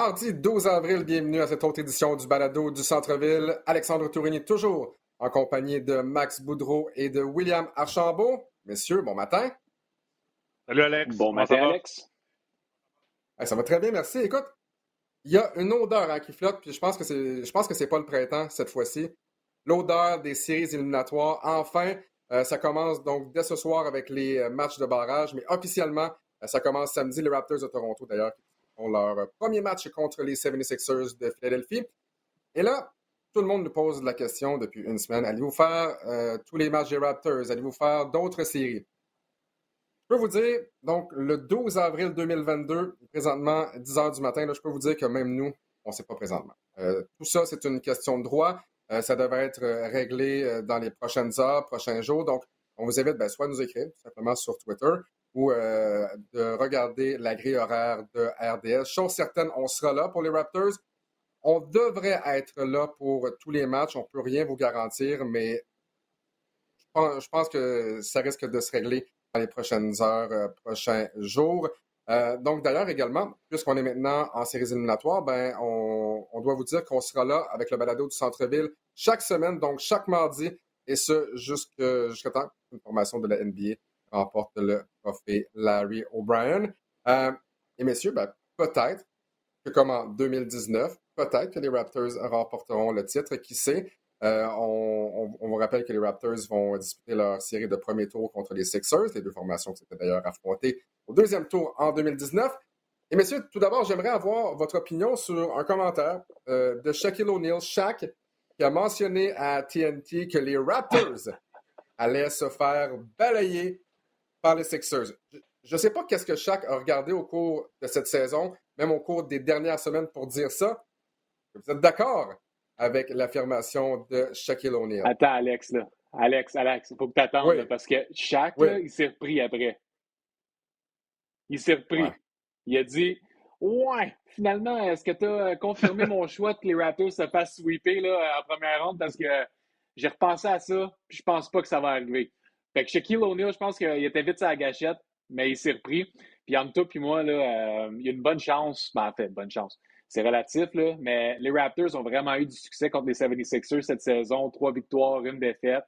Mardi 12 avril, bienvenue à cette autre édition du Balado du Centre-Ville. Alexandre Tourini, toujours en compagnie de Max Boudreau et de William Archambault. Messieurs, bon matin. Salut Alex. Bon matin, Alex. ça va très bien, merci. Écoute, il y a une odeur hein, qui flotte, puis je pense que c'est, je pense que c'est pas le printemps cette fois-ci. L'odeur des séries éliminatoires. Enfin, euh, ça commence donc dès ce soir avec les euh, matchs de barrage, mais officiellement, euh, ça commence samedi. Les Raptors de Toronto, d'ailleurs, ont leur premier match contre les 76ers de Philadelphie. Et là, tout le monde nous pose la question depuis une semaine. Allez-vous faire euh, tous les matchs des Raptors? Allez-vous faire d'autres séries? Je peux vous dire, donc, le 12 avril 2022, présentement, 10 heures du matin, je peux vous dire que même nous, on ne sait pas présentement. Euh, tout ça, c'est une question de droit. Euh, ça devrait être réglé dans les prochaines heures, prochains jours. Donc, on vous invite ben, soit à nous écrire, tout simplement sur Twitter, ou de regarder la grille horaire de RDS. Chose certaine, on sera là pour les Raptors. On devrait être là pour tous les matchs. On ne peut rien vous garantir, mais je pense, que ça risque de se régler dans les prochaines heures, euh, prochains jours. Euh, donc, d'ailleurs, également, puisqu'on est maintenant en séries éliminatoires, ben, on, doit vous dire qu'on sera là avec le balado du centre-ville chaque semaine, donc chaque mardi, et ce jusqu'à temps qu'une formation de la NBA remporte le trophée Larry O'Brien. Euh, et messieurs, ben, peut-être que comme en 2019, peut-être que les Raptors remporteront le titre. Qui sait? Euh, on, vous rappelle que les Raptors vont disputer leur série de premier tour contre les Sixers, les deux formations qui s'étaient d'ailleurs affrontées au deuxième tour en 2019. Et messieurs, tout d'abord, j'aimerais avoir votre opinion sur un commentaire euh, de Shaquille O'Neal, Shaq, qui a mentionné à TNT que les Raptors allaient se faire balayer par les Sixers. Je ne sais pas qu'est-ce que Shaq a regardé au cours de cette saison, même au cours des dernières semaines pour dire ça, vous êtes d'accord avec l'affirmation de Shaquille O'Neal? Attends, Alex, là. Alex, Alex, il faut que tu attendes, parce que Shaq, il s'est repris après. Il s'est repris. Il a dit Ouais, finalement, est-ce que tu as confirmé mon choix que les Raptors se fassent sweeper là, en première ronde? Parce que j'ai repensé à ça, puis je pense pas que ça va arriver. Fait que Shaquille O'Neal, je pense qu'il était vite sa gâchette, mais il s'est repris. Puis entre toi puis moi, là, euh, il y a une bonne chance, ben, en fait, bonne chance c'est relatif, là, mais les Raptors ont vraiment eu du succès contre les 76ers cette saison. Trois victoires, une défaite.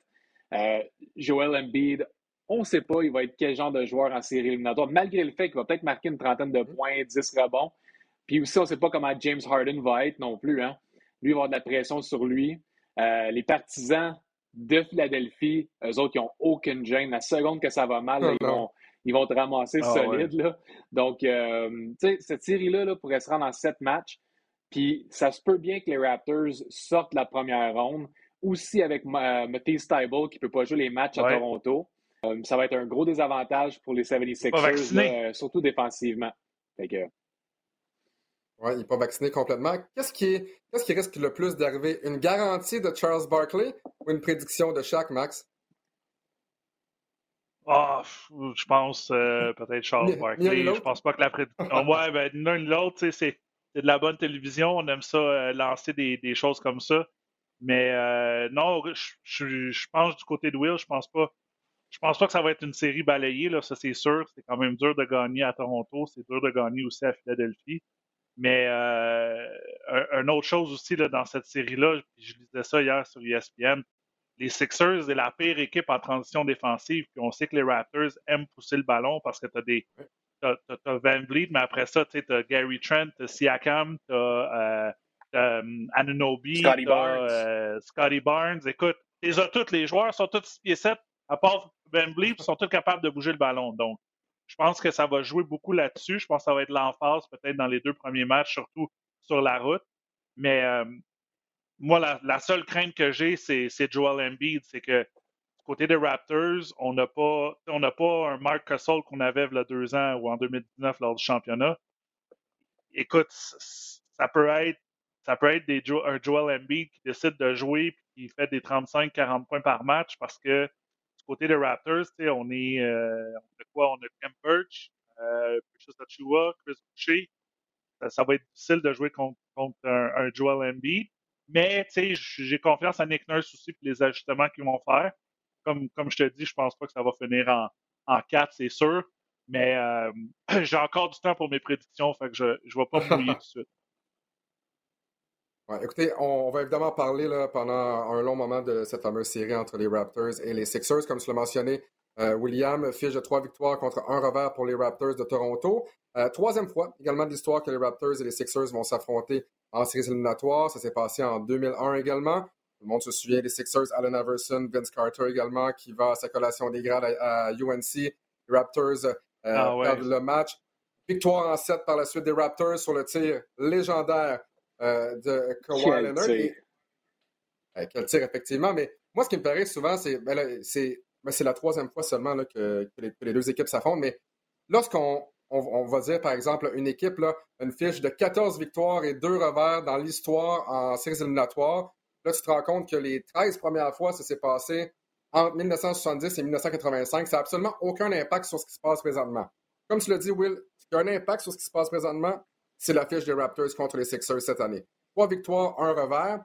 Euh, Joel Embiid, on ne sait pas, il va être quel genre de joueur en série éliminatoire, malgré le fait qu'il va peut-être marquer une trentaine de points, 10 rebonds. Puis aussi, on ne sait pas comment James Harden va être non plus. Hein. Lui, il va avoir de la pression sur lui. Euh, les partisans de Philadelphie, eux autres, ils n'ont aucune gêne. La seconde que ça va mal, ils vont ils vont te ramasser ah solide. Là. Donc, euh, tu sais, cette série-là là, pourrait se rendre en sept matchs. Puis, ça se peut bien que les Raptors sortent la première ronde. Aussi avec euh, Matisse Tybalt qui ne peut pas jouer les matchs à Toronto. Euh, ça va être un gros désavantage pour les 76ers, surtout défensivement. Oui, il n'est pas vacciné complètement. Qu'est-ce qui, qu'est-ce qui risque le plus d'arriver? Une garantie de Charles Barkley ou une prédiction de Shaq, Max? Ah, je pense euh, peut-être Charles Barkley. Je pense pas que la prédiction. ouais, ben l'un ni l'autre, c'est de la bonne télévision. On aime ça euh, lancer des, des, choses comme ça. Mais euh, non, je, je, pense du côté de Will, je pense pas. Je pense pas que ça va être une série balayée, là, ça c'est sûr. C'est quand même dur de gagner à Toronto, c'est dur de gagner aussi à Philadelphie. Mais euh, un, autre chose aussi là, dans cette série-là, je lisais ça hier sur ESPN, les Sixers est la pire équipe en transition défensive. Puis on sait que les Raptors aiment pousser le ballon parce que tu as des. T'as, Van Vliet, mais après ça, tu as Gary Trent, t'as Siakam, tu as euh, Anunobi, Scotty Barnes. Euh, Scotty Barnes. Écoute, les tous les joueurs sont tous 6 pieds 7, à part Van Vliet, ils sont tous capables de bouger le ballon. Donc, je pense que ça va jouer beaucoup là-dessus. Je pense que ça va être l'emphase peut-être dans les deux premiers matchs, surtout sur la route. Mais euh, moi, la, seule crainte que j'ai, c'est, Joel Embiid. C'est que du côté des Raptors, on n'a pas, on n'a pas un Mark Castle qu'on avait il y a deux ans ou en 2019 lors du championnat. Écoute, ça peut être, ça peut être des, un Joel Embiid qui décide de jouer et qui fait des 35-40 points par match parce que côté des Raptors, on est, euh, on a quoi? On a Birch, euh, Chris Boucher. Ça, va être difficile de jouer contre, un, un Joel Embiid. Mais j'ai confiance à Nick Nurse aussi pour les ajustements qu'ils vont faire. Comme, comme je te dis, je pense pas que ça va finir en, en 4, c'est sûr. Mais euh, j'ai encore du temps pour mes prédictions, fait que je ne vais pas me mouiller tout de suite. Écoutez, on, va évidemment parler là, pendant un long moment de cette fameuse série entre les Raptors et les Sixers. Comme tu l'as mentionné, euh, William fiche de trois victoires contre un revers pour les Raptors de Toronto. Euh, troisième fois également de l'histoire que les Raptors et les Sixers vont s'affronter en séries éliminatoires. Ça s'est passé en 2001 également. Tout le monde se souvient des Sixers, Allen Iverson, Vince Carter également, qui va à sa collation des grades à, UNC. Les Raptors euh, ah perdent le match. Victoire en 7 par la suite des Raptors sur le tir légendaire de Kawhi Leonard. quel tir, effectivement. Mais moi, ce qui me paraît souvent, c'est ben mais c'est la troisième fois seulement là, que, les, deux équipes s'affrontent. Mais lorsqu'on on, va dire, par exemple, une équipe, là, une fiche de 14 victoires et 2 revers dans l'histoire en séries éliminatoires, là, tu te rends compte que les 13 premières fois, ça s'est passé entre 1970 et 1985. Ça n'a absolument aucun impact sur ce qui se passe présentement. Comme tu l'as dit, Will, ce qui a un impact sur ce qui se passe présentement, c'est la fiche des Raptors contre les Sixers cette année. Trois victoires, un revers.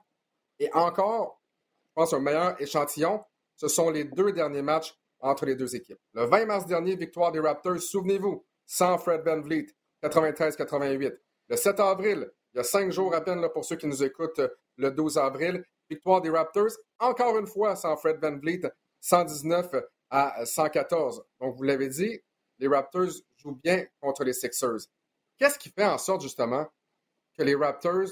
Et encore, je pense, un meilleur échantillon, ce sont les deux derniers matchs entre les deux équipes. Le 20 mars dernier, victoire des Raptors, souvenez-vous, sans Fred Van Vliet, 93-88. Le 7 avril, il y a cinq jours à peine pour ceux qui nous écoutent, le 12 avril, victoire des Raptors, encore une fois sans Fred Van Vliet, 119 à 114. Donc, vous l'avez dit, les Raptors jouent bien contre les Sixers. Qu'est-ce qui fait en sorte justement que les Raptors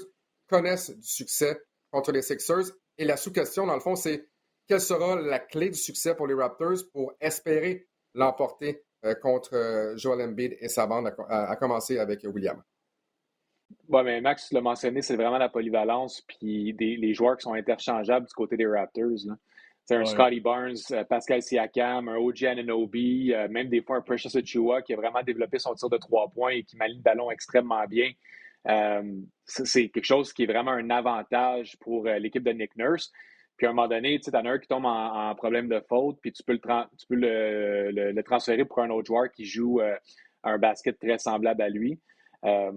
connaissent du succès contre les Sixers? Et la sous-question, dans le fond, c'est quelle sera la clé du succès pour les Raptors pour espérer l'emporter euh, contre euh, Joel Embiid et sa bande, à, commencer avec William? Oui, mais Max, l'as mentionné, c'est vraiment la polyvalence, puis les joueurs qui sont interchangeables du côté des Raptors. C'est un Scotty Barnes, euh, Pascal Siakam, un OG Ananobi, même des fois un Precious Achua qui a vraiment développé son tir de trois points et qui manie le ballon extrêmement bien. c'est quelque chose qui est vraiment un avantage pour l'équipe de Nick Nurse. Puis à un moment donné, tu en as un qui tombe en, problème de faute, puis tu peux, le, le, transférer pour un autre joueur qui joue euh, un basket très semblable à lui. Euh,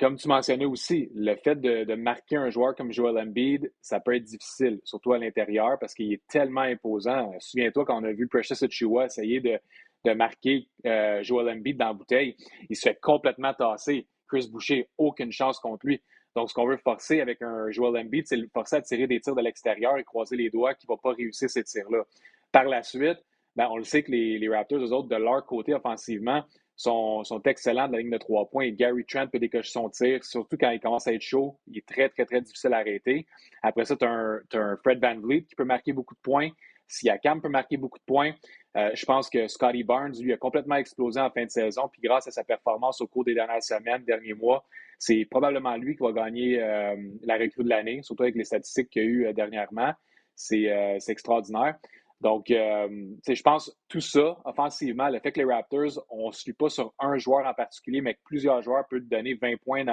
comme tu mentionnais aussi, le fait de, marquer un joueur comme Joel Embiid, ça peut être difficile, surtout à l'intérieur, parce qu'il est tellement imposant. Souviens-toi quand on a vu Precious Achua essayer de, marquer euh, Joel Embiid dans la bouteille, il se fait complètement tasser. Chris Boucher, aucune chance contre lui. Donc, ce qu'on veut forcer avec un Joel Embiid, c'est le forcer à tirer des tirs de l'extérieur et croiser les doigts qui ne va pas réussir ces tirs-là. Par la suite, ben, on le sait que les, Raptors, eux autres, de leur côté offensivement, sont, excellents de la ligne de trois points. Gary Trent peut décocher son tir, surtout quand il commence à être chaud. Il est très, très, très difficile à arrêter. Après ça, tu as, un Fred Van Vliet qui peut marquer beaucoup de points. Siakam peut marquer beaucoup de points. Euh, je pense que Scotty Barnes, lui, a complètement explosé en fin de saison. Puis grâce à sa performance au cours des dernières semaines, derniers mois, c'est probablement lui qui va gagner euh, la recrue de l'année, surtout avec les statistiques qu'il y a eu euh, dernièrement. C'est extraordinaire. Donc, je pense tout ça, offensivement, le fait que les Raptors, on ne suit pas sur un joueur en particulier, mais que plusieurs joueurs peuvent donner 20 points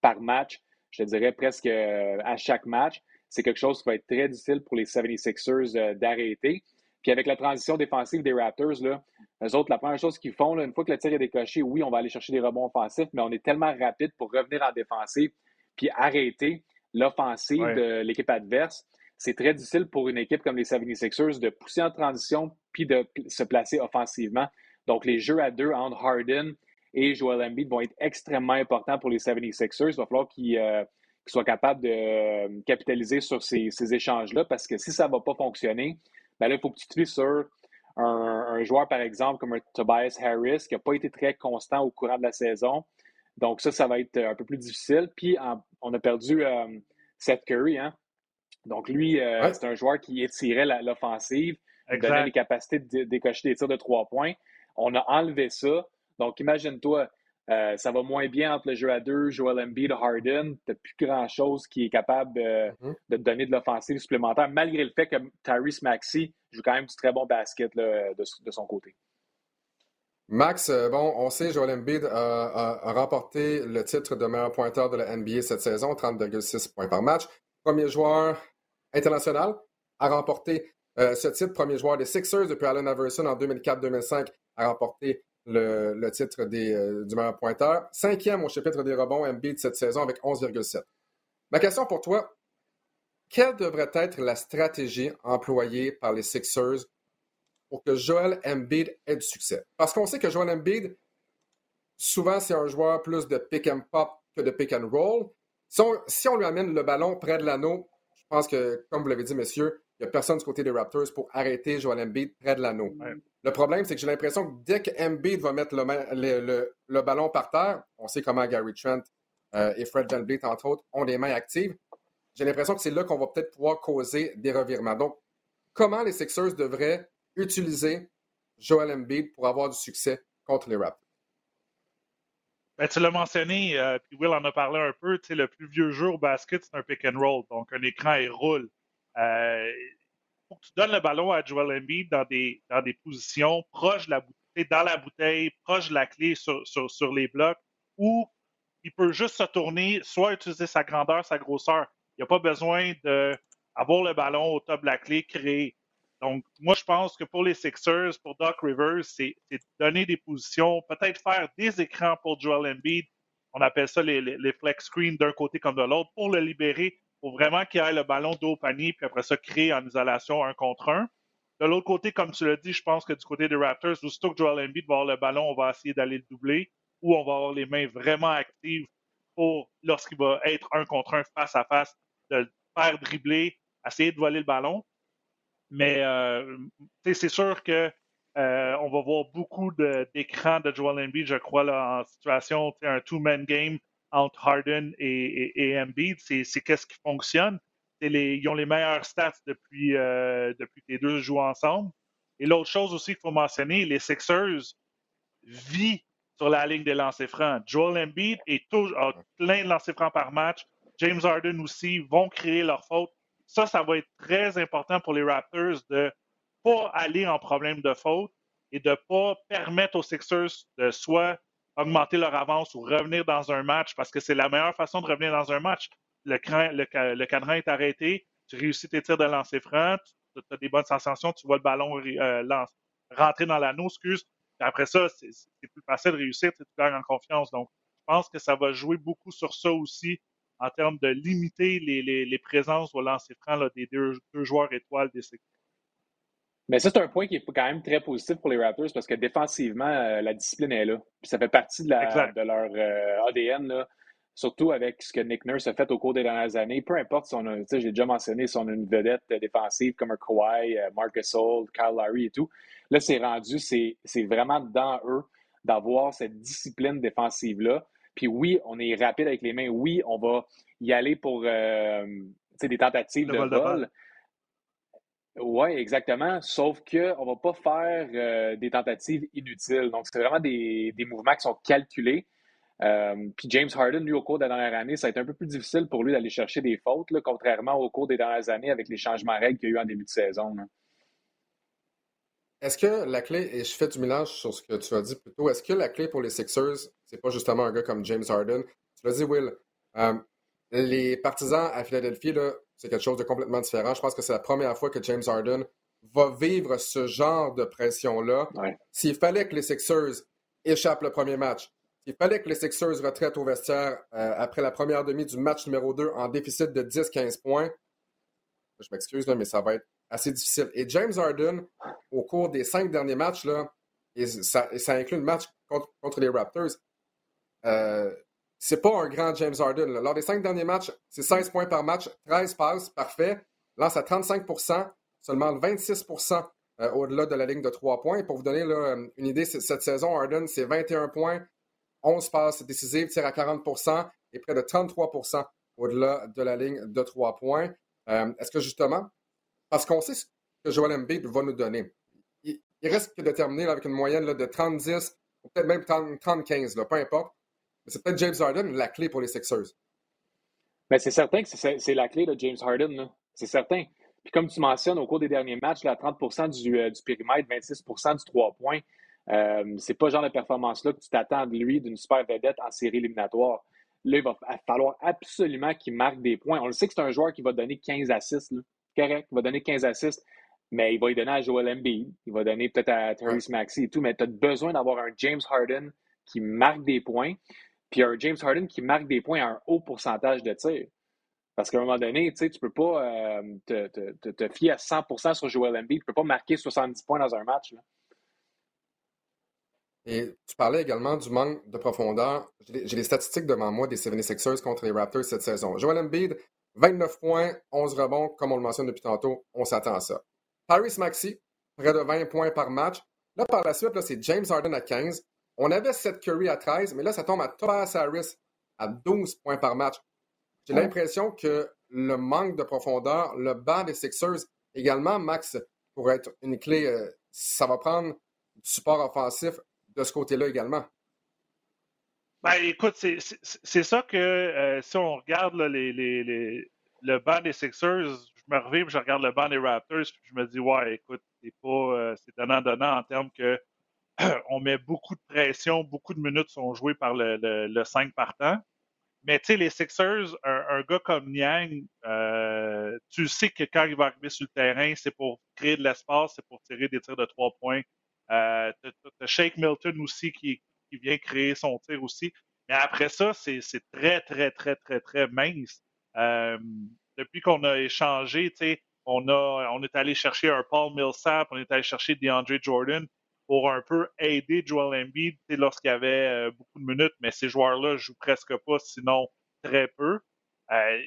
par match, je te dirais presque à chaque match c'est quelque chose qui va être très difficile pour les 76ers euh, d'arrêter. Puis avec la transition défensive des Raptors, là, eux autres, la première chose qu'ils font, une fois que le tir est décoché, oui, on va aller chercher des rebonds offensifs, mais on est tellement rapide pour revenir en défensive puis arrêter l'offensive de l'équipe adverse. C'est très difficile pour une équipe comme les 76ers de pousser en transition puis de se placer offensivement. Donc, les jeux à deux entre Harden et Joel Embiid vont être extrêmement importants pour les 76ers. Il va falloir qu'ils euh, qui soit capable de euh, capitaliser sur ces, échanges-là, parce que si ça ne va pas fonctionner, ben là, il faut que tu te sur un, joueur, par exemple, comme Tobias Harris, qui n'a pas été très constant au courant de la saison. Donc, ça, ça va être un peu plus difficile. Puis, on a perdu euh, Seth Curry. Hein? Donc, lui, euh, c'est un joueur qui étirait l'offensive, donnait les capacités de décocher des tirs de trois points. On a enlevé ça. Donc, imagine-toi, euh, ça va moins bien entre le jeu à deux, Joel Embiid, Harden. Tu plus grand-chose qui est capable mm-hmm. de te donner de l'offensive supplémentaire, malgré le fait que Tyrese Maxey joue quand même du très bon basket de, son côté. Max, euh, bon, on sait, Joel Embiid a, remporté le titre de meilleur pointeur de la NBA cette saison, 30,6 points par match. Premier joueur international à remporter euh, ce titre. Premier joueur des Sixers depuis Allen Iverson en 2004-2005 à remporter le, titre des, euh, du meilleur pointeur. Cinquième au chapitre des rebonds de cette saison avec 11,7. Ma question pour toi, quelle devrait être la stratégie employée par les Sixers pour que Joel Embiid ait du succès? Parce qu'on sait que Joel Embiid, souvent, c'est un joueur plus de pick and pop que de pick and roll. Si on, lui amène le ballon près de l'anneau, pense que, comme vous l'avez dit, messieurs, il n'y a personne du côté des Raptors pour arrêter Joel Embiid près de l'anneau. Le problème, c'est que j'ai l'impression que dès que Embiid va mettre le, ballon par terre, on sait comment Gary Trent euh, et Fred VanVleet, entre autres, ont des mains actives. J'ai l'impression que c'est là qu'on va peut-être pouvoir causer des revirements. Donc, comment les Sixers devraient utiliser Joel Embiid pour avoir du succès contre les Raptors? Ben, tu l'as mentionné, euh, puis Will en a parlé un peu, le plus vieux jeu au basket, c'est un pick and roll. Donc, un écran, il roule. Euh, faut que tu donnes le ballon à Joel Embiid dans des, dans des positions proches de la bouteille, dans la bouteille, proche de la clé sur, sur, sur les blocs, où il peut juste se tourner, soit utiliser sa grandeur, sa grosseur. Il n'y a pas besoin d'avoir le ballon au top de la clé, créer. Donc, moi, je pense que pour les Sixers, pour Doc Rivers, c'est donner des positions, peut-être faire des écrans pour Joel Embiid. On appelle ça les, flex screens d'un côté comme de l'autre pour le libérer, pour vraiment qu'il ait le ballon dos au panier, puis après ça, créer en isolation un contre un. De l'autre côté, comme tu l'as dit, je pense que du côté des Raptors, aussitôt que Joel Embiid va avoir le ballon, on va essayer d'aller le doubler ou on va avoir les mains vraiment actives pour, lorsqu'il va être un contre un face à face, de faire dribbler, essayer de voler le ballon. Mais euh, c'est sûr que euh, on va voir beaucoup d'écrans de, Joel Embiid, je crois, là, en situation, un two-man game entre Harden et, et, Embiid. C'est qu'est-ce qui fonctionne? Les, ils ont les meilleurs stats depuis, euh, depuis que les deux jouent ensemble. Et l'autre chose aussi qu'il faut mentionner, les Sixers vivent sur la ligne des lancers francs. Joel Embiid est toujours, a plein de lancers francs par match. James Harden aussi vont créer leur faute. Ça, ça va être très important pour les Raptors de pas aller en problème de faute et de pas permettre aux Sixers de soit augmenter leur avance ou revenir dans un match parce que c'est la meilleure façon de revenir dans un match. Le, cadran est arrêté, tu réussis tes tirs de lancer franc, tu as des bonnes sensations, tu vois le ballon euh, rentrer dans l'anneau, excuse, après ça, c'est plus facile de réussir, tu gagnes en confiance. Donc, je pense que ça va jouer beaucoup sur ça aussi en termes de limiter les, présences au lancer franc des deux, joueurs étoiles des séries. Mais ça, c'est un point qui est quand même très positif pour les Raptors parce que défensivement, euh, la discipline est là. Puis ça fait partie de, leur euh, ADN, surtout avec ce que Nick Nurse a fait au cours des dernières années. Peu importe si on a, j'ai déjà mentionné, si on a une vedette défensive comme un Kawhi, euh, Marcus Holt, Kyle Lowry et tout. Là, c'est rendu, c'est vraiment dans eux d'avoir cette discipline défensive-là. Puis oui, on est rapide avec les mains. Oui, on va y aller pour euh, des tentatives de vol. Oui, exactement. Sauf qu'on ne va pas faire euh, des tentatives inutiles. Donc, c'est vraiment des, mouvements qui sont calculés. Euh, puis James Harden, lui, au cours de la dernière année, ça a été un peu plus difficile pour lui d'aller chercher des fautes, contrairement au cours des dernières années avec les changements règles qu'il y a eu en début de saison. Est-ce que la clé, et je fais du mélange sur ce que tu as dit plus tôt, est-ce que la clé pour les Sixers, c'est pas justement un gars comme James Harden? Tu l'as dit, Will. Euh, les partisans à Philadelphie, c'est quelque chose de complètement différent. Je pense que c'est la première fois que James Harden va vivre ce genre de pression-là. S'il fallait que les Sixers échappent le premier match, s'il fallait que les Sixers retraitent au vestiaire euh, après la première demi du match numéro 2 en déficit de 10-15 points, je m'excuse, mais ça va être assez difficile. Et James Harden, au cours des cinq derniers matchs, là, et ça, inclut le match contre, les Raptors, euh, c'est pas un grand James Harden. Lors des cinq derniers matchs, c'est 16 points par match, 13 passes, parfait. Lance à 35% seulement 26% euh, au-delà de la ligne de 3 points. pour vous donner une idée, cette saison, Harden, c'est 21 points, 11 passes décisives, tire à 40% et près de 33% au-delà de la ligne de 3 points. Euh, est-ce que justement, parce qu'on sait ce que Joel Embiid va nous donner. Il, reste que de terminer avec une moyenne de 30-10, ou peut-être même 30-15, peu importe. Mais c'est peut-être James Harden la clé pour les Sixers. Mais c'est certain que c'est la clé de James Harden. C'est certain. Puis comme tu mentionnes, au cours des derniers matchs, là, 30 du, euh, du, périmètre, 26% du 3 points, euh, c'est pas le genre de performance-là que tu t'attends de lui, d'une super vedette en série éliminatoire. Là, il va falloir absolument qu'il marque des points. On le sait que c'est un joueur qui va donner 15 assists correct, il va donner 15 assists, mais il va y donner à Joel Embiid, il va donner peut-être à Therese Maxey et tout, mais tu as besoin d'avoir un James Harden qui marque des points, puis un James Harden qui marque des points à un haut pourcentage de tir. Parce qu'à un moment donné, tu ne peux pas euh, te, te, te, fier à 100% sur Joel Embiid. Tu ne peux pas marquer 70 points dans un match. Et tu parlais également du manque de profondeur. J'ai les statistiques devant moi des 76ers contre les Raptors cette saison. Joel Embiid, 29 points, 11 rebonds, comme on le mentionne depuis tantôt, on s'attend à ça. Paris Maxi, près de 20 points par match. Là, par la suite, c'est James Harden à 15. On avait Seth Curry à 13, mais là, ça tombe à Tobias Harris à 12 points par match. J'ai l'impression que le manque de profondeur, le bas des Sixers, également, Max, pourrait être une clé. Euh, ça va prendre du support offensif de ce côté-là également. Ben, écoute, c'est ça que euh, si on regarde les, le banc des Sixers, je me reviens je regarde le banc des Raptors, puis je me dis, ouais, écoute, c'est pas euh, c'est donnant-donnant en termes que on met beaucoup de pression, beaucoup de minutes sont jouées par le, le, 5 partant. Mais tu sais, les Sixers, un, gars comme Niang, euh, tu sais que quand il va arriver sur le terrain, c'est pour créer de l'espace, c'est pour tirer des tirs de trois points. Euh, t'as Shake Milton aussi qui, qui, vient créer son tir aussi. Mais après ça, c'est très, très, très, très, très mince. Euh, depuis qu'on a échangé, on, a, on est allé chercher un Paul Millsap, on est allé chercher DeAndre Jordan pour un peu aider Joel Embiid lorsqu'il y avait euh, beaucoup de minutes, mais ces joueurs-là jouent presque pas, sinon très peu. Euh,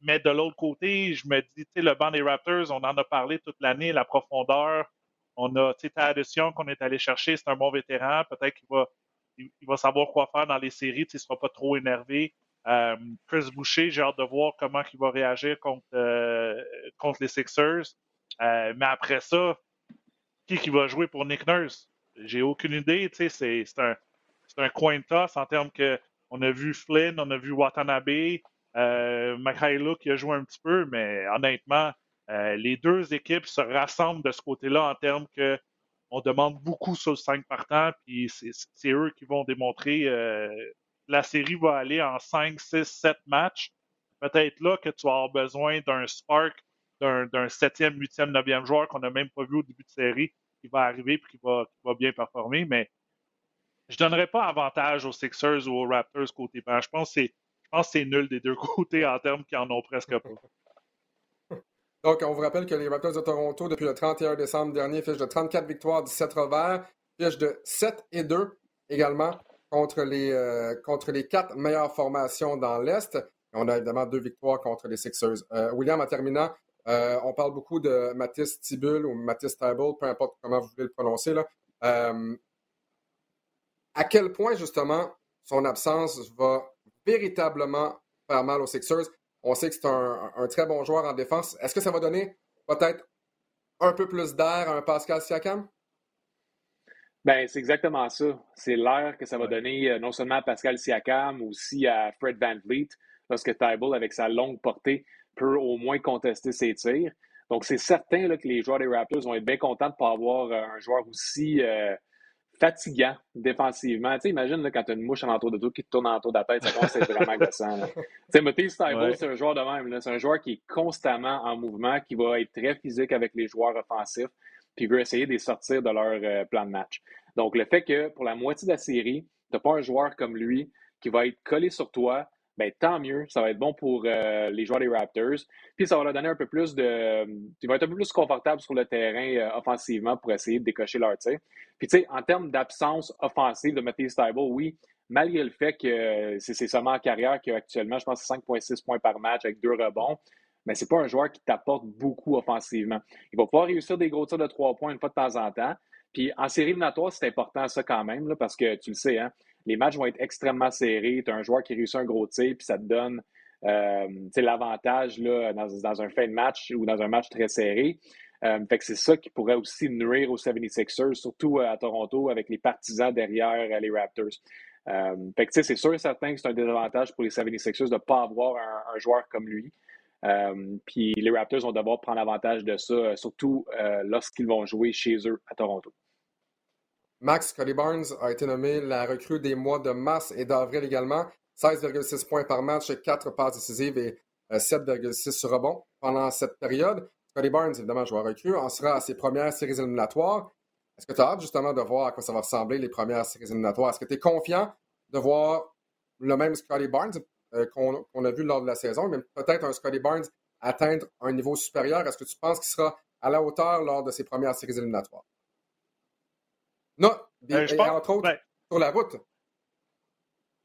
mais de l'autre côté, je me dis, le banc des Raptors, on en a parlé toute l'année, la profondeur. On a Young qu'on est allé chercher, c'est un bon vétéran. Peut-être qu'il va, il, va savoir quoi faire dans les séries, il ne sera pas trop énervé. Euh, Chris Boucher, j'ai hâte de voir comment il va réagir contre, contre les Sixers. mais après ça, qui, qui va jouer pour Nick Nurse? J'ai aucune idée. C'est un, un coin toss en termes que on a vu Flynn, on a vu Watanabe, euh, qui a joué un petit peu, mais honnêtement, euh, les deux équipes se rassemblent de ce côté-là en termes que on demande beaucoup sur le 5 partant, puis c'est eux qui vont démontrer. Euh, la série va aller en 5, 6, 7 matchs. Peut-être là que tu vas avoir besoin d'un spark d'un septième, huitième, neuvième joueur qu'on n'a même pas vu au début de série qui va arriver et qui va, bien performer. Mais je ne donnerais pas avantage aux Sixers ou aux Raptors côté banc. Je pense que c'est nul des deux côtés en termes qui en ont presque pas. Donc, on vous rappelle que les Raptors de Toronto, depuis le 31 décembre dernier, fichent de 34 victoires, 17 revers, fichent de 7 et 2 également contre les, euh, contre les quatre meilleures formations dans l'Est. On a évidemment deux victoires contre les Sixers. Euh, William, en terminant, euh, on parle beaucoup de Mathis Tibul ou Mathis Tibul, peu importe comment vous voulez le prononcer. À quel point, justement, son absence va véritablement faire mal aux Sixers? On sait que c'est un, très bon joueur en défense. Est-ce que ça va donner peut-être un peu plus d'air à un Pascal Siakam? Ben, c'est exactement ça. C'est l'air que ça va donner euh, non seulement à Pascal Siakam, mais aussi à Fred Van Vliet, lorsque Tybalt, avec sa longue portée, peut au moins contester ses tirs. Donc, c'est certain là, que les joueurs des Raptors vont être bien contents de ne pas avoir euh, un joueur aussi euh, fatigant défensivement. Tu sais, imagine là, quand tu as une mouche en entour de toi qui te tourne en entour de la tête, ça commence à être vraiment agressant. Tu sais, Matisse c'est un joueur de même. C'est un joueur qui est constamment en mouvement, qui va être très physique avec les joueurs offensifs, puis veut essayer de les sortir de leur euh, plan de match. Donc, le fait que pour la moitié de la série, tu n'as pas un joueur comme lui qui va être collé sur toi, ben, tant mieux. Ça va être bon pour euh, les joueurs des Raptors. Puis ça va leur donner un peu plus de. Ils vont être un peu plus confortables sur le terrain euh, offensivement pour essayer de décocher leur tir. Puis tu sais, en termes d'absence offensive de Matthew Stiebel, oui, malgré le fait que euh, c'est seulement en carrière qui a actuellement, je pense, 5,6 points par match avec deux rebonds. Mais c'est pas un joueur qui t'apporte beaucoup offensivement. Il va pouvoir réussir des gros tirs de trois points une fois de temps en temps. Puis en série éliminatoire, c'est important ça quand même, parce que tu le sais, hein, les matchs vont être extrêmement serrés. Tu as un joueur qui réussit un gros tir, puis ça te donne euh, l'avantage dans, dans, un fin de match ou dans un match très serré. Euh, fait que c'est ça qui pourrait aussi nuire aux 76ers, surtout euh, à Toronto avec les partisans derrière les Raptors. fait que c'est sûr et certain que c'est un désavantage pour les 76ers de ne pas avoir un, joueur comme lui. puis les Raptors vont devoir prendre avantage de ça, surtout lorsqu'ils vont jouer chez eux à Toronto. Max Cody Barnes a été nommé la recrue des mois de mars et d'avril également. 16,6 points par match, 4 passes décisives et 7,6 euh, rebonds pendant cette période. Cody Barnes, évidemment, joueur recrue, en sera à ses premières séries éliminatoires. Est-ce que tu as hâte justement de voir à quoi ça va ressembler les premières séries éliminatoires? Est-ce que tu es confiant de voir le même Scotty Barnes euh, qu'on a vu lors de la saison, mais peut-être un Scotty Barnes atteindre un niveau supérieur? Est-ce que tu penses qu'il sera à la hauteur lors de ses premières séries éliminatoires? Euh, et, entre autres, ben sur la route.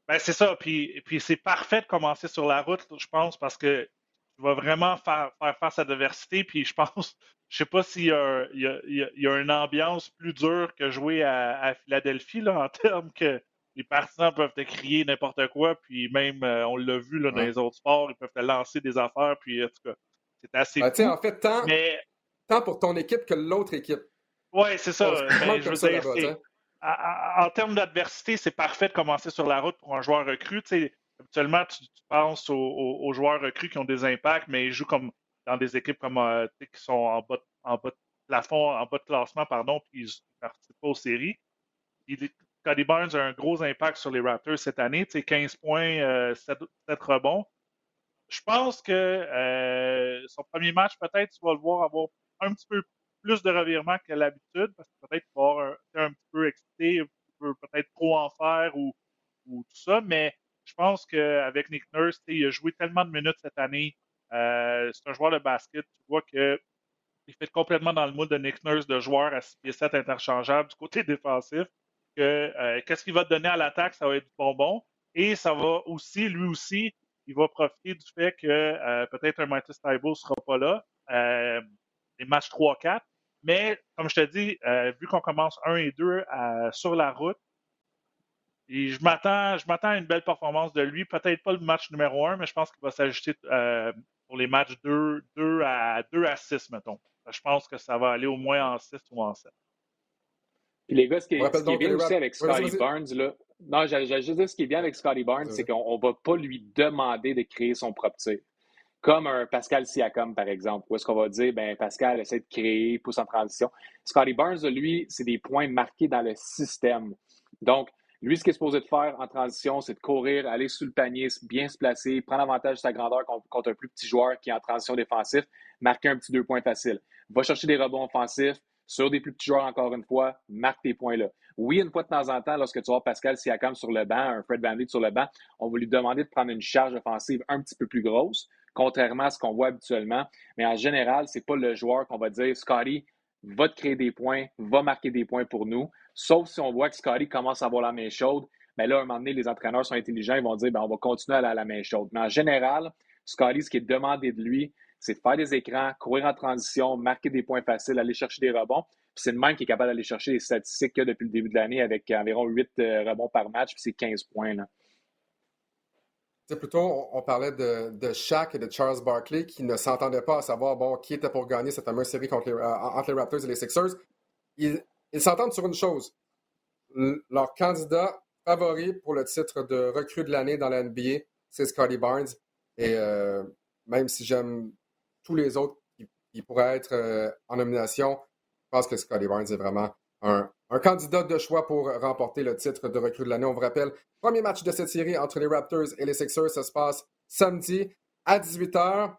Ben, c'est ça. Puis, puis c'est parfait de commencer sur la route, je pense, parce que tu vas vraiment faire, faire face à l'adversité. Puis je pense, je sais pas s'il y, y, a une ambiance plus dure que jouer à, Philadelphie, là, en termes que les partisans peuvent te crier n'importe quoi. Puis même, euh, on l'a vu là, dans les autres sports, ils peuvent te lancer des affaires. Puis en tout cas, c'est assez. Ben, en fait, tant, tant pour ton équipe que l'autre équipe. Oui, c'est ça. Ben, je veux dire, en termes d'adversité, c'est parfait de commencer sur la route pour un joueur recru. habituellement, tu, penses aux, joueurs recrues qui ont des impacts, mais ils jouent comme dans des équipes comme euh, qui sont en bas, en bas de plafond, en bas de classement, pardon, puis ils ne participent pas aux séries. Cody Barnes a un gros impact sur les Raptors cette année, 15 points, 7, euh, rebonds. Je pense que euh, son premier match, peut-être, tu vas le voir avoir un petit peu plus de revirements que l'habitude, parce que peut-être qu'il va avoir un, un, petit peu excité, peut-être trop en faire ou, ou, tout ça, mais je pense qu'avec Nick Nurse, il a joué tellement de minutes cette année. Euh, c'est un joueur de basket. Tu vois qu'il fait complètement dans le mood de Nick Nurse, de joueur à 6 pieds 7 interchangeable du côté défensif. Que euh, qu'est-ce qu'il va donner à l'attaque, ça va être du bonbon. Et ça va aussi, lui aussi, il va profiter du fait que euh, peut-être un Matisse Taibo ne sera pas là. Les matchs 3-4. Mais, comme je te dis, euh, vu qu'on commence 1 et 2 euh, sur la route, et je m'attends, je m'attends à une belle performance de lui. Peut-être pas le match numéro 1, mais je pense qu'il va s'ajuster euh, pour les matchs 2, 2, à, 2 à 6, mettons. Je pense que ça va aller au moins en 6 ou en 7. Puis les gars, ce qui est, ce qui est bien aussi avec Scotty Barnes, là, non, j'allais juste dire ce qui est bien avec Scotty Barnes, c'est qu'on ne va pas lui demander de créer son propre tir comme un Pascal Siakam, par exemple, où est-ce qu'on va dire, ben Pascal essaie de créer, pousse en transition. Scotty Barnes, lui, c'est des points marqués dans le système. Donc, lui, ce qu'il est supposé de faire en transition, c'est de courir, aller sous le panier, bien se placer, prendre avantage de sa grandeur contre un plus petit joueur qui est en transition défensif, marquer un petit deux points facile. Va chercher des rebonds offensifs, sur des plus petits joueurs, encore une fois, marque tes points là. Oui, une fois de temps en temps, lorsque tu vois Pascal Siakam sur le banc, un Fred VanVleet sur le banc, on va lui demander de prendre une charge offensive un petit peu plus grosse contrairement à ce qu'on voit habituellement. Mais en général, ce n'est pas le joueur qu'on va dire Scotty va te créer des points, va marquer des points pour nous. Sauf si on voit que Scotty commence à avoir la main chaude. Mais là, à un moment donné, les entraîneurs sont intelligents, ils vont dire ben, on va continuer à la, main chaude. Mais en général, Scotty, ce qui est demandé de lui, c'est de faire des écrans, courir en transition, marquer des points faciles, aller chercher des rebonds. Puis c'est le même qui est capable d'aller chercher les statistiques depuis le début de l'année avec environ 8 euh, rebonds par match, puis c'est 15 points. Plutôt, on, parlait de, Shaq et de Charles Barkley qui ne s'entendaient pas à savoir bon, qui était pour gagner cette fameuse série contre les, euh, entre les Raptors et les Sixers. Ils s'entendent sur une chose. leur candidat favori pour le titre de recrue de l'année dans la NBA, c'est Scotty Barnes. Et euh, même si j'aime tous les autres qui, pourraient être euh, en nomination, je pense que Scotty Barnes est vraiment un, candidat de choix pour remporter le titre de recrue de l'année. On vous rappelle, premier match de cette série entre les Raptors et les Sixers, ça se passe samedi à 18h.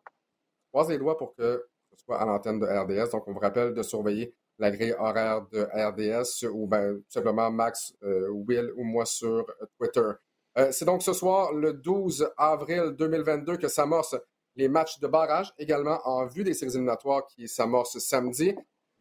Croise les doigts pour que ce soit à l'antenne de RDS. Donc, on vous rappelle de surveiller la grille horaire de RDS ou ben, simplement Max, euh, Will ou moi sur Twitter. Euh, c'est donc ce soir, le 12 avril 2022, que s'amorcent les matchs de barrage, également en vue des séries éliminatoires qui s'amorcent samedi.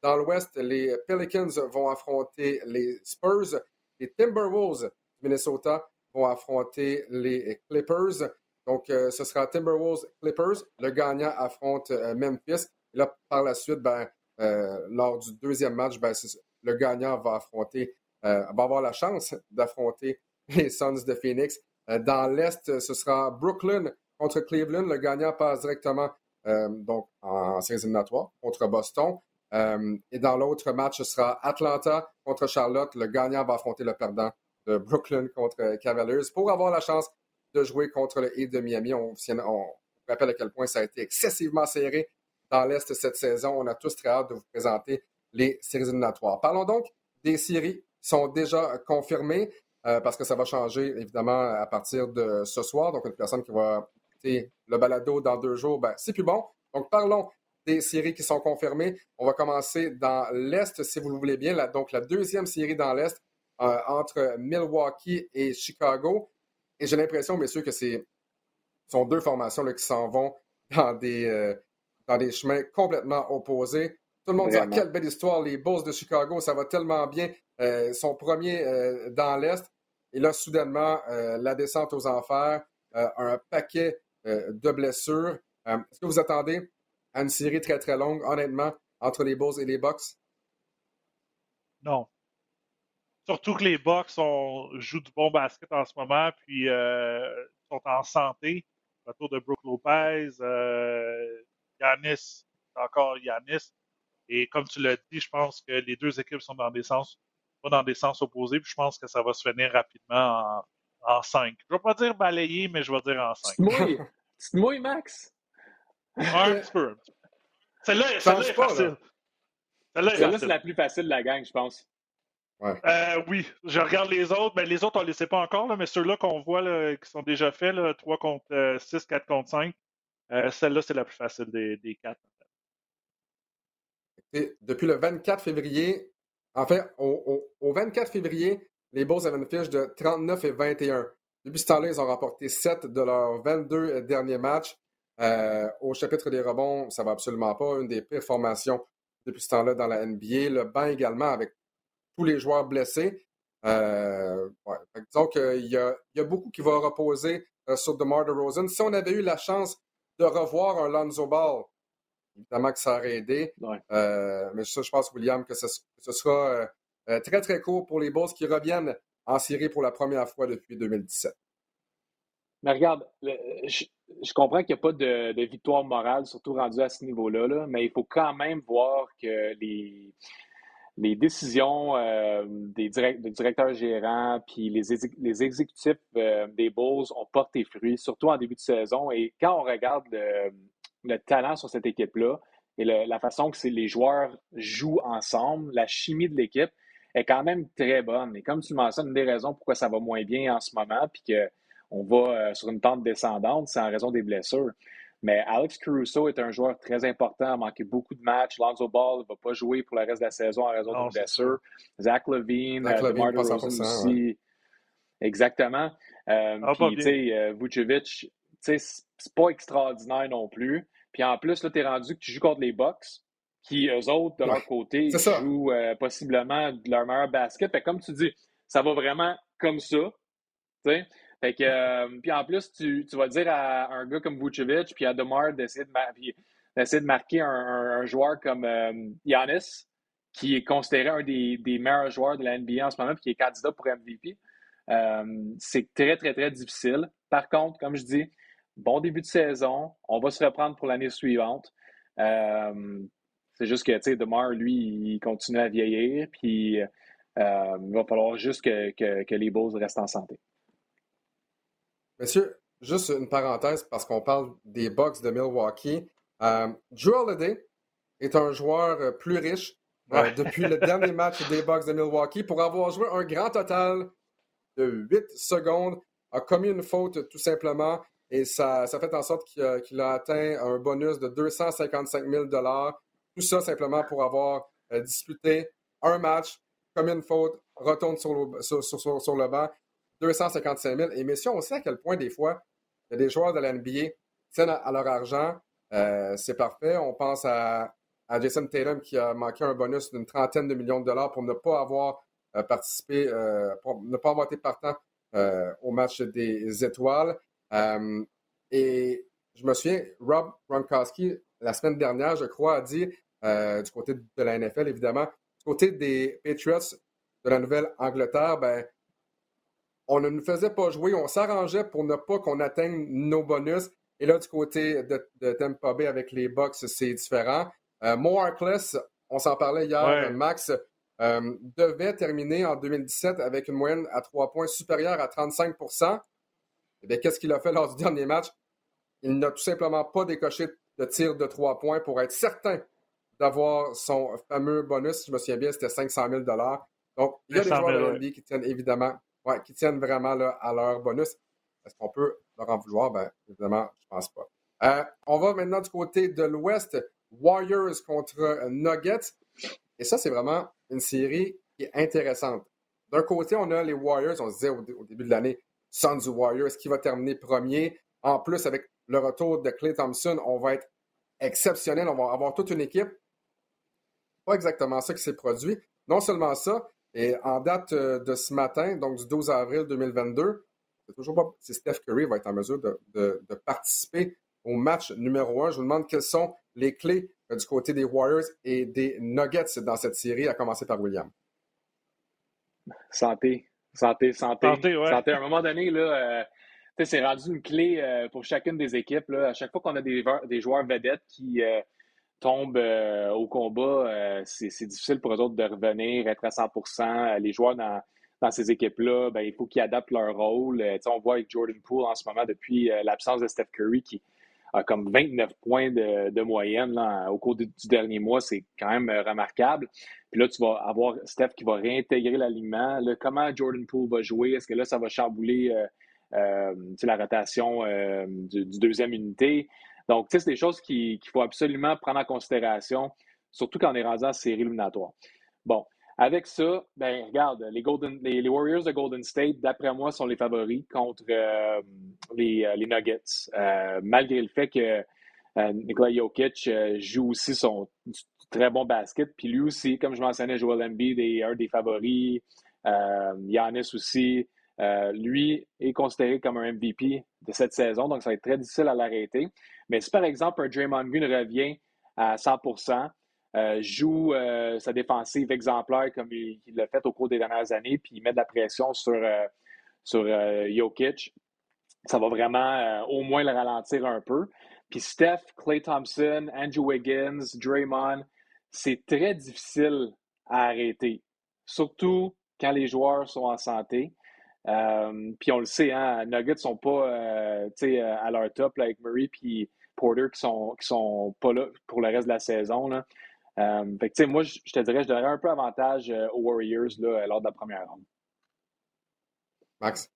Dans l'Ouest, les Pelicans vont affronter les Spurs. Les Timberwolves du Minnesota vont affronter les Clippers. Donc, euh, ce sera Timberwolves Clippers. Le gagnant affronte euh, Memphis. Et là, par la suite, ben, euh, lors du deuxième match, ben, le gagnant va affronter, va avoir la chance d'affronter les Suns de Phoenix. dans l'Est, ce sera Brooklyn contre Cleveland. Le gagnant passe directement donc en séries éliminatoires contre Boston. Euh, et dans l'autre match, ce sera Atlanta contre Charlotte. Le gagnant va affronter le perdant de Brooklyn contre Cavaliers pour avoir la chance de jouer contre le Heat de Miami. On, on, rappelle à quel point ça a été excessivement serré dans l'Est cette saison. On a tous très hâte de vous présenter les séries éliminatoires. Parlons donc des séries qui sont déjà confirmées euh, parce que ça va changer évidemment à partir de ce soir. Donc, une personne qui va écouter le balado dans deux jours, ben, c'est plus bon. Donc, parlons des séries qui sont confirmées. On va commencer dans l'Est, si vous le voulez bien. donc, la deuxième série dans l'Est euh, entre Milwaukee et Chicago. Et j'ai l'impression, messieurs, que ce sont deux formations là, qui s'en vont dans des, euh, dans des chemins complètement opposés. Tout le monde dit ah, quelle belle histoire, les Bulls de Chicago, ça va tellement bien. son premier dans l'Est. Et là, soudainement, la descente aux enfers, un paquet de blessures. Est-ce que vous attendez à une série très, très longue, honnêtement, entre les Bulls et les Bucks? Non. Surtout que les Bucks jouent du bon basket en ce moment, puis sont en santé. Retour de Brooke Lopez, euh, Yanis, encore Yanis. Et comme tu l'as dit, je pense que les deux équipes sont dans des sens, pas dans des sens opposés, puis je pense que ça va se finir rapidement en, 5. Je ne vais pas dire balayer, mais je vais dire en 5. Tu te mouilles, Max? Un petit peu. Celle-là est facile. Celle-là, c'est la plus facile de la gang, je pense. Euh, oui, je regarde les autres. Mais les autres, on ne les sait pas encore, mais ceux-là qu'on voit qui sont déjà faits, 3 contre 6, euh, 4 contre 5, euh, celle-là, c'est la plus facile des, des 4. depuis le 24 février, en fait, au, 24 février, les Bulls avaient une fiche de 39 et 21. Depuis ce temps-là, ils ont remporté 7 de leurs 22 derniers matchs. Au chapitre des rebonds, ça va absolument pas. Une des pires formations depuis ce temps-là dans la NBA. Le banc également avec tous les joueurs blessés. Euh, disons qu'il y a, y a, beaucoup qui vont reposer euh, sur DeMar DeRozan. Si on avait eu la chance de revoir un Lonzo Ball, évidemment que ça aurait aidé. Euh, mais ça, je pense, William, que ce, sera très, très court pour les Bulls qui reviennent en série pour la première fois depuis 2017. Mais regarde, je, comprends qu'il n'y a pas de, de, victoire morale, surtout rendu à ce niveau-là, là, mais il faut quand même voir que les, les décisions euh, des, directeurs gérants puis les, les exécutifs euh, des Bulls ont porté fruit, surtout en début de saison. Et quand on regarde le, talent sur cette équipe-là et la façon que les joueurs jouent ensemble, la chimie de l'équipe est quand même très bonne. Et comme tu mentionnes, une des raisons pourquoi ça va moins bien en ce moment, puis qu'on va euh, sur une pente descendante, c'est en raison des blessures. Mais Alex Caruso est un joueur très important, a manqué beaucoup de matchs. Lonzo Ball ne va pas jouer pour le reste de la saison en raison de blessures. Zach Levine, Zach euh, Levine aussi. Exactement. Euh, ah, puis, tu sais, euh, Vucevic, c'est pas extraordinaire non plus. Puis en plus, là, tu es rendu que tu joues contre les Bucks, qui, eux autres, de leur côté, jouent possiblement de leur meilleur basket. Fait comme tu dis, ça va vraiment comme ça. sais. Fait que, euh, puis en plus, tu, vas dire à un gars comme Vucevic, puis à Demar d'essayer de, de, marquer un, joueur comme euh, Giannis, qui est considéré un des, meilleurs joueurs de la NBA en ce moment, puis qui est candidat pour MVP. Euh, c'est très, très, très difficile. Par contre, comme je dis, bon début de saison, on va se reprendre pour l'année suivante. c'est juste que, tu sais, DeMar, lui, il continue à vieillir, puis il va falloir juste que, que, que les Bulls restent en santé. Monsieur, juste une parenthèse parce qu'on parle des Bucks de Milwaukee. Euh, Drew Holiday est un joueur euh, plus riche euh, depuis le dernier match des Bucks de Milwaukee. Pour avoir joué un grand total de 8 secondes, a commis une faute tout simplement et ça, ça fait en sorte qu'il a, atteint un bonus de 255 000 Tout ça simplement pour avoir disputé un match, commis une faute, retourne sur le, sur, sur le banc 255 000. Et messieurs, on sait à quel point des fois, il y a des joueurs de la NBA tiennent à, leur argent. Euh, c'est parfait. On pense à, Jason Tatum qui a manqué un bonus d'une trentaine de millions de dollars pour ne pas avoir euh, participé, euh, pour ne pas avoir été partant au match des étoiles. et je me souviens, Rob Gronkowski, la semaine dernière, je crois, a dit, du côté de la NFL, évidemment, du côté des Patriots de la Nouvelle-Angleterre, ben, on ne nous faisait pas jouer, on s'arrangeait pour ne pas qu'on atteigne nos bonus. Et là, du côté de, de Tampa Bay avec les Bucks, c'est différent. Euh, Mo on s'en parlait hier, Max, euh, devait terminer en 2017 avec une moyenne à trois points supérieure à 35% Eh bien, qu'est-ce qu'il a fait lors du dernier match? Il n'a tout simplement pas décoché de tir de trois points pour être certain d'avoir son fameux bonus. Je me souviens bien, c'était 500 000 Donc, il y a des joueurs de NBA qui tiennent évidemment qui tiennent vraiment à leur bonus. Est-ce qu'on peut leur en vouloir? Ben, évidemment, je pense pas. Euh, on va maintenant du côté de l'Ouest. Warriors contre Nuggets. Et ça, c'est vraiment une série qui est intéressante. D'un côté, on a les Warriors. On se disait au, début de l'année, Suns Warriors, qui va terminer premier. En plus, avec le retour de Clay Thompson, on va être exceptionnel. On va avoir toute une équipe. Pas exactement ça qui s'est produit. Non seulement ça, Et en date de ce matin, donc du 12 avril 2022, c'est toujours pas si Steph Curry va être en mesure de, participer au match numéro un. Je vous demande quelles sont les clés du côté des Warriors et des Nuggets dans cette série, à commencer par William. Santé. Santé, santé. Santé, ouais. santé. À un moment donné, là, euh, c'est rendu une clé euh, pour chacune des équipes. Là. À chaque fois qu'on a des, des, joueurs vedettes qui euh, tombent au combat, c'est difficile pour eux autres de revenir, être à 100% Les joueurs dans, dans ces équipes-là, ben, il faut qu'ils adaptent leur rôle. on voit avec Jordan Poole en ce moment, depuis l'absence de Steph Curry, qui a comme 29 points de, de moyenne là, au cours du dernier mois. C'est quand même remarquable. Puis là, tu vas avoir Steph qui va réintégrer l'alignement. Comment Jordan Poole va jouer? Est-ce que là, ça va chambouler euh, euh la rotation euh, du, deuxième unité? Donc, c'est des choses qu'il faut absolument prendre en considération, surtout quand on est rendu en série éliminatoire. Bon, avec ça, ben regarde, les, Warriors de Golden State, d'après moi, sont les favoris contre euh, les, les, Nuggets, malgré le fait que Nikola Jokic joue aussi son, très bon basket. Puis lui aussi, comme je mentionnais, Joel Embiid est un des favoris. Euh, Giannis aussi. Euh, lui est considéré comme un MVP de cette saison, donc ça va être très difficile à l'arrêter. Mais si par exemple un Draymond Green revient à 100% euh, joue euh, sa défensive exemplaire comme il, l'a fait au cours des dernières années, puis il met de la pression sur, sur Jokic, ça va vraiment au moins le ralentir un peu. Puis Steph, Clay Thompson, Andrew Wiggins, Draymond, c'est très difficile à arrêter, surtout quand les joueurs sont en santé. Euh, puis on le sait, hein, Nuggets sont pas euh, euh, à leur top avec Murray puis Porter qui sont qui sont pas là pour le reste de la saison. Là. fait que, moi, je te dirais, je donnerais un peu avantage aux Warriors là, lors de la première ronde. Max?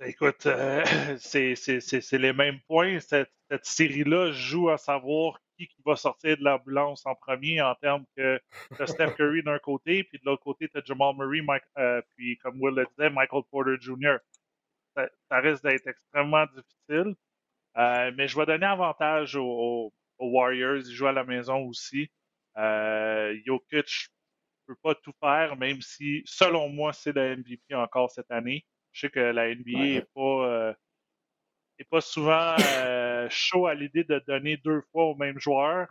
Écoute, c'est les mêmes points. Cette, cette série-là joue à savoir qui, va sortir de l'ambulance en premier en termes que tu Steph Curry d'un côté, puis de l'autre côté, tu as Jamal Murray, euh, puis comme Will le disait, Michael Porter Jr. Ça, risque d'être extrêmement difficile. Euh, mais je vais donner avantage aux, Warriors. Ils jouent à la maison aussi. Euh, Jokic ne peut pas tout faire, même si, selon moi, c'est le MVP encore cette année. Je sais que la NBA n'est pas euh, n'est pas souvent euh, chaud à l'idée de donner deux fois au même joueur.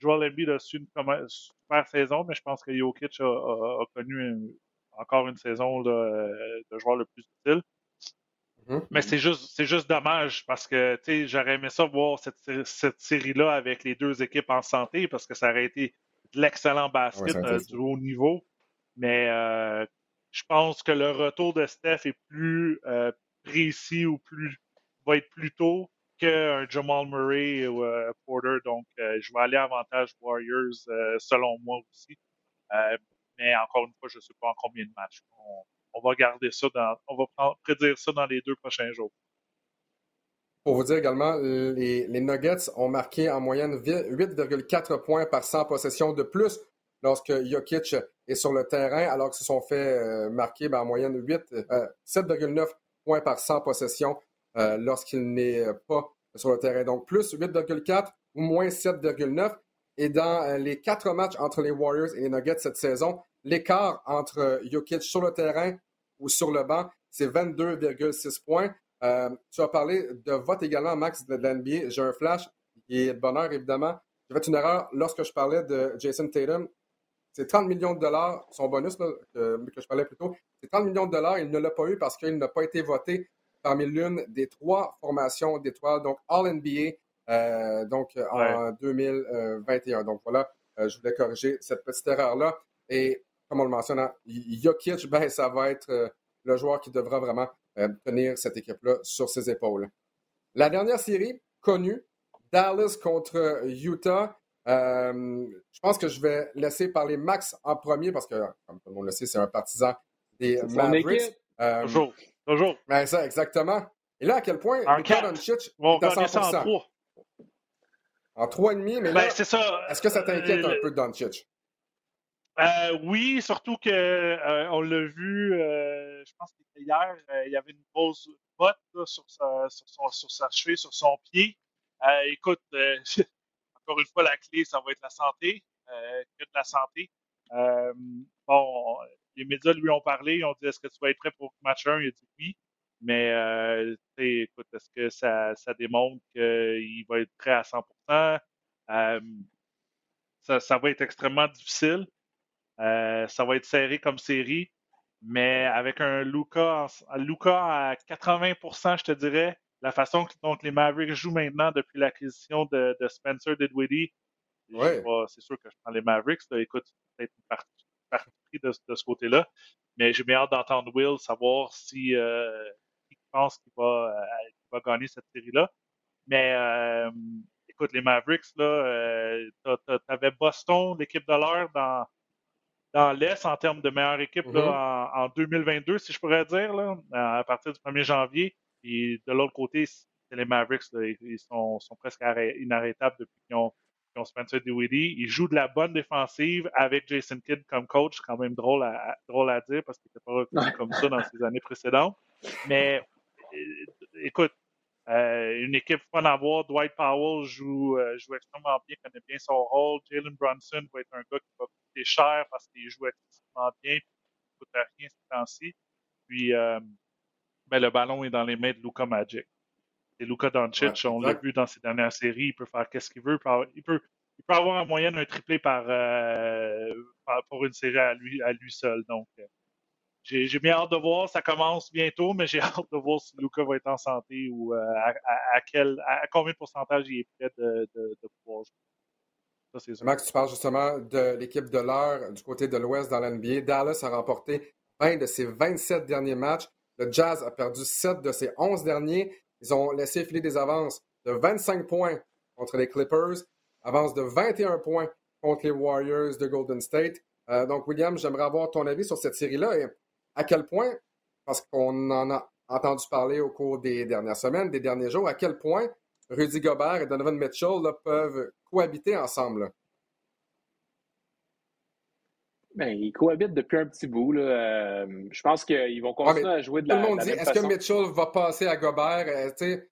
Joel Embiid a su une, super saison, mais je pense que Jokic a, connu encore une saison de joueur le plus utile. Mm-hmm. Mais c'est juste, c'est juste dommage parce que j'aurais aimé ça voir cette, cette série-là avec les deux équipes en santé parce que ça aurait été de l'excellent basket euh, du haut niveau. Mais euh, je pense que le retour de Steph est plus précis ou plus va être plus tôt qu'un Jamal Murray ou euh, Porter. Donc, euh, je vais aller avantage Warriors euh, selon moi aussi. mais encore une fois, je ne sais pas en combien de matchs. On, va garder ça dans, on va prédire ça dans les deux prochains jours. Pour vous dire également, les, Nuggets ont marqué en moyenne 8,4 points par 100 possessions de plus lorsque Jokic est sur le terrain, alors qu'ils se sont fait marquer ben, en moyenne 7,9 points par 100 possessions euh, lorsqu'il n'est pas sur le terrain. Donc, plus 8,4 ou moins 7,9. Et dans euh, les quatre matchs entre les Warriors et les Nuggets cette saison, l'écart entre Jokic sur le terrain ou sur le banc, c'est 22,6 points. Euh, tu as parlé de vote également, Max, de l'NBA. J'ai un flash est de bonheur, évidemment. J'ai fait une erreur lorsque je parlais de Jason Tatum. C'est 30 millions de dollars, son bonus que, que, je parlais plus tôt. C'est 30 millions de dollars. Il ne l'a pas eu parce qu'il n'a pas été voté parmi l'une des trois formations d'étoiles, donc All-NBA, euh, donc en 2021. Donc voilà, euh, je voulais corriger cette petite erreur-là. Et comme on le mentionne, hein, Jokic, ben, ça va être euh, le joueur qui devra vraiment tenir cette équipe-là sur ses épaules. La dernière série connue, Dallas contre Utah. je pense que je vais laisser parler Max en premier parce que, comme tout le monde le sait, c'est un partisan des Mavericks. Bonjour. Toujours. Ben, ça, exactement. Et là, à quel point en Luka Doncic est à 100%. En 3. En demi, mais ben, là, est-ce que ça t'inquiète un euh, peu, Doncic? Euh, oui, surtout que euh, on l'a vu, euh, je pense que c'était hier, il y avait une grosse botte sur, sa, sur, son, sur sa cheville, sur son pied. écoute, encore une fois, la clé, ça va être la santé, que de la santé. bon, les médias lui ont parlé, ils ont dit est-ce que tu vas être prêt pour le match 1 Il a dit oui. Mais écoute, est-ce que ça, ça démontre qu'il va être prêt à 100 ça, ça, va être extrêmement difficile. ça va être serré comme série. Mais avec un Luca, Luca à 80% je te dirais, la façon dont les Mavericks jouent maintenant depuis l'acquisition de, de, Spencer Dinwiddie, c'est sûr que je prends les Mavericks. Écoute, peut-être une partie, de, ce côté-là. Mais j'ai bien hâte d'entendre Will savoir si euh, il pense qu'il va, euh, va, gagner cette série-là. Mais euh, écoute, les Mavericks, là, tu avais Boston, l'équipe de l'heure, dans, dans l'Est en termes de meilleure équipe là, mm-hmm. en, en, 2022, si je pourrais dire, là, à partir du 1er janvier. Et de l'autre côté, c'est les Mavericks. ils sont, sont, presque inarrêtables depuis qu'ils ont, ont, Spencer Dinwiddie. Ils jouent de la bonne défensive avec Jason Kidd comme coach. C'est quand même drôle à, drôle à dire parce qu'il n'était pas reconnu comme ça dans ses années précédentes. Mais euh, écoute, euh, une équipe fun à voir. Dwight Powell joue, euh, joue extrêmement bien, connaît bien son rôle. Jalen Brunson va être un gars qui va coûter cher parce qu'il joue extrêmement bien, puis il ne coûte rien ces temps-ci. Puis, euh, ben, le ballon est dans les mains de Luka Magic. Et Luka Doncic, on l'a vu dans ses dernières séries, il peut faire qu'est-ce qu'il veut. Il peut, il peut avoir en moyenne un triplé par, euh, pour une série à lui, à lui seul. Donc, euh, j'ai bien hâte de voir. Ça commence bientôt, mais j'ai hâte de voir si Luca va être en santé ou euh, à, quel, à, combien de pourcentage il est prêt de, de, de pouvoir jouer. Max, tu parles justement de l'équipe de l'heure du côté de l'Ouest dans l'NBA. Dallas a remporté 20 de ses 27 derniers matchs. Le Jazz a perdu 7 de ses 11 derniers. Ils ont laissé filer des avances de 25 points contre les Clippers, avance de 21 points contre les Warriors de Golden State. Euh, donc, William, j'aimerais avoir ton avis sur cette série-là et à quel point, parce qu'on en a entendu parler au cours des dernières semaines, des derniers jours, à quel point Rudy Gobert et Donovan Mitchell peuvent cohabiter ensemble. Ben, ils cohabitent depuis un petit bout. Là. Euh, je pense qu'ils vont continuer à jouer de la, Tout le monde dit, est-ce que Mitchell va passer à Gobert? Euh, tu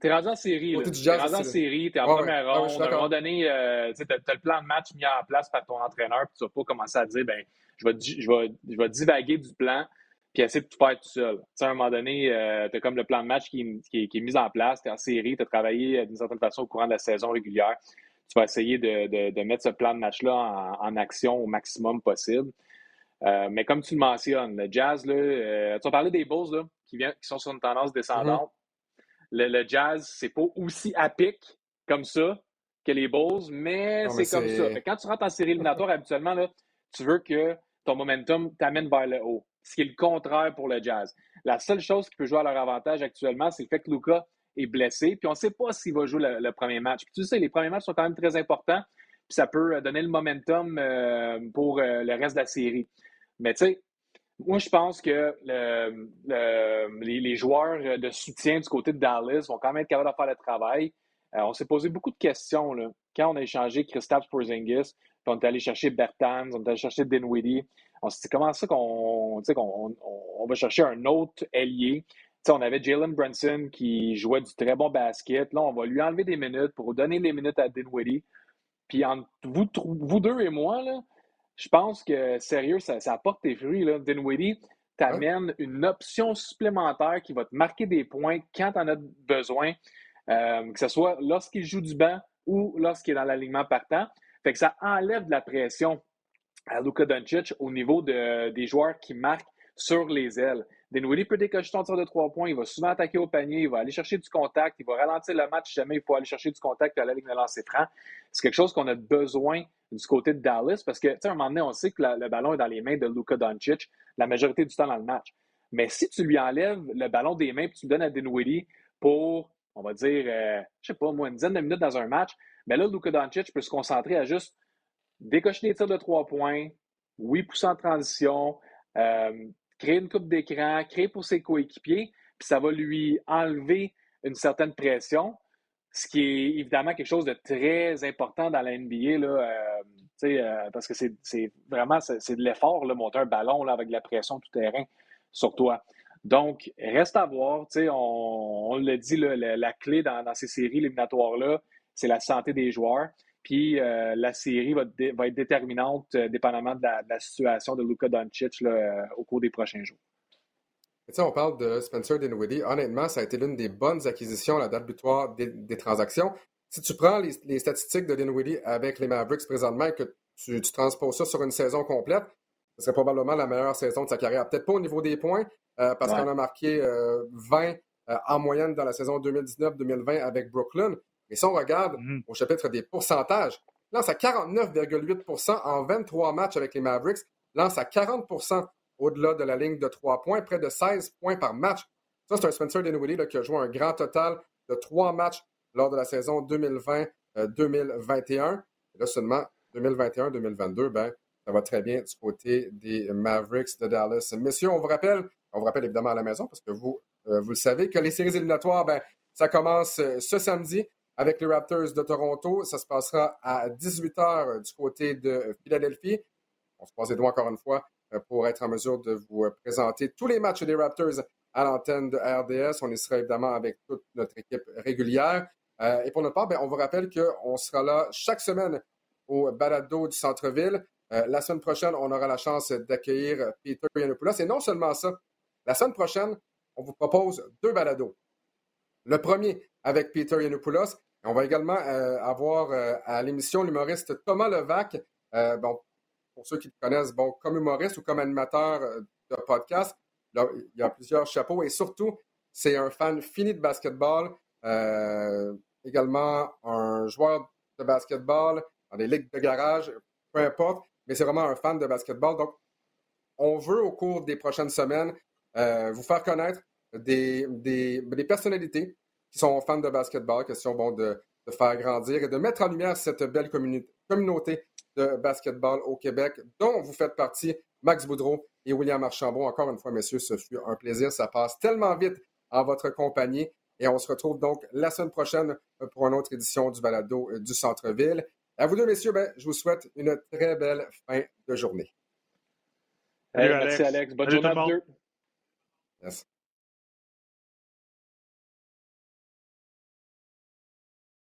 T'es rendu en série. T'es rendu en série, t'es en première ronde. à un moment donné, euh, tu as, le plan de match mis en place par ton entraîneur, puis tu vas pas commencer à dire, ben, je vais, je vais, je vais divaguer du plan, puis essayer de tout faire tout seul. à un moment donné, tu as comme le plan de match qui, qui, qui est mis en place, tu es en série, tu as travaillé d'une certaine façon au courant de la saison régulière tu vas essayer de, de, mettre ce plan de match-là en, action au maximum possible. Euh, mais comme tu le mentionnes, le Jazz, là, euh, tu as parlé des Bulls là, qui, qui sont sur une tendance descendante. Mm-hmm. le, Jazz, c'est pas aussi à pic comme ça que les Bulls, mais c'est comme ça. quand tu rentres en série éliminatoire, habituellement, là, tu veux que ton momentum t'amène vers le haut. Ce qui est le contraire pour le Jazz. La seule chose qui peut jouer à leur avantage actuellement, c'est le fait que Luca est blessé. Puis on ne sait pas s'il va jouer le, premier match. Puis tu sais, les premiers matchs sont quand même très importants. Puis ça peut euh, donner le momentum euh, pour euh, le reste de la série. Mais tu sais, moi, je pense que les, joueurs de soutien du côté de Dallas vont quand même être capables de faire le travail. on s'est posé beaucoup de questions là. quand on a échangé Christophe Porzingis, puis on est allé chercher Bertans, on est allé chercher Dinwiddie. On s'est dit comment ça qu'on on va chercher un autre ailier? On avait Jalen Brunson qui jouait du très bon basket. Là, on va lui enlever des minutes pour donner les minutes à Dinwiddie. Puis entre vous, vous deux et moi, là, je pense que, sérieux, ça, ça apporte tes fruits. Là. Dinwiddie t'amène une option supplémentaire qui va te marquer des points quand tu en as besoin, euh, que ce soit lorsqu'il joue du banc ou lorsqu'il est dans l'alignement partant. Fait que ça enlève de la pression à Luka Doncic au niveau de, des joueurs qui marquent sur les ailes. Dinwiddie peut décocher son tir de trois points. Il va souvent attaquer au panier. Il va aller chercher du contact. Il va ralentir le match si jamais il faut aller chercher du contact à la ligne de lancer franc. C'est quelque chose qu'on a besoin du côté de Dallas parce que, tu sais, un moment donné, on sait que le ballon est dans les mains de Luka Doncic la majorité du temps dans le match. Mais si tu lui enlèves le ballon des mains et tu le donnes à Dinwiddie pour, on va dire, euh, je sais pas, moi, une dizaine de minutes dans un match, mais là, Luka Doncic peut se concentrer à juste décocher des tirs de trois points, oui, pousser en transition, euh, créer une coupe d'écran, créer pour ses coéquipiers, puis ça va lui enlever une certaine pression, ce qui est évidemment quelque chose de très important dans la NBA, là, euh, euh, parce que c'est vraiment de l'effort, monter un ballon là, avec de la pression tout terrain sur toi. Donc, reste à voir. On, on l'a dit, la, clé dans, ces séries éliminatoires-là, c'est la santé des joueurs. Puis la série va, être déterminante dépendamment de la, situation de Luka Doncic au cours des prochains jours. on parle de Spencer Dinwiddie. Honnêtement, ça a été l'une des bonnes acquisitions à la date butoir des, transactions. Si tu prends les, statistiques de Dinwiddie avec les Mavericks présentement et que tu, tu transposes ça sur une saison complète, ce serait probablement la meilleure saison de sa carrière. Peut-être pas au niveau des points, euh, parce qu'on a marqué 20 euh, euh, en moyenne dans la saison 2019-2020 avec Brooklyn. Et si on regarde mm-hmm. au chapitre des pourcentages, lance à 49,8% en 23 matchs avec les Mavericks, lance à 40% au-delà de la ligne de 3 points, près de 16 points par match. Ça, c'est un Spencer Dinwiddie qui a joué un grand total de 3 matchs lors de la saison 2020-2021. Et là, seulement 2021-2022, ben, ça va très bien du côté des Mavericks de Dallas. Messieurs, on vous rappelle, on vous rappelle évidemment à la maison parce que vous, euh, vous le savez, que les séries éliminatoires, ben, ça commence euh, ce samedi avec les Raptors de Toronto. Ça se passera à 18h du côté de Philadelphie. On se pose les doigts encore une fois euh, pour être en mesure de vous présenter tous les matchs des Raptors à l'antenne de RDS. On y sera évidemment avec toute notre équipe régulière. et pour notre part, ben, on vous rappelle qu'on sera là chaque semaine au balado du centre-ville. Euh, la semaine prochaine, on aura la chance d'accueillir Peter Yanopoulos. Et non seulement ça, la semaine prochaine, on vous propose deux balados. Le premier avec Peter Yanopoulos. On va également euh, avoir euh, à l'émission l'humoriste Thomas Levac. bon, pour ceux qui le connaissent, bon, comme humoriste ou comme animateur de podcast, il y a plusieurs chapeaux et surtout, c'est un fan fini de basketball, également un joueur de basketball dans des ligues de garage, peu importe mais c'est vraiment un fan de basketball. Donc, on veut au cours des prochaines semaines euh, vous faire connaître des, des, personnalités qui sont fans de basketball, question bon, de, de, faire grandir et de mettre en lumière cette belle communauté de basketball au Québec, dont vous faites partie, Max Boudreau et William Archambault. Encore une fois, messieurs, ce fut un plaisir. Ça passe tellement vite en votre compagnie. Et on se retrouve donc la semaine prochaine pour une autre édition du balado du Centre-Ville. À vous deux, messieurs, ben, je vous souhaite une très belle fin de journée. merci, Alex. Bonne journée à vous deux. Yes.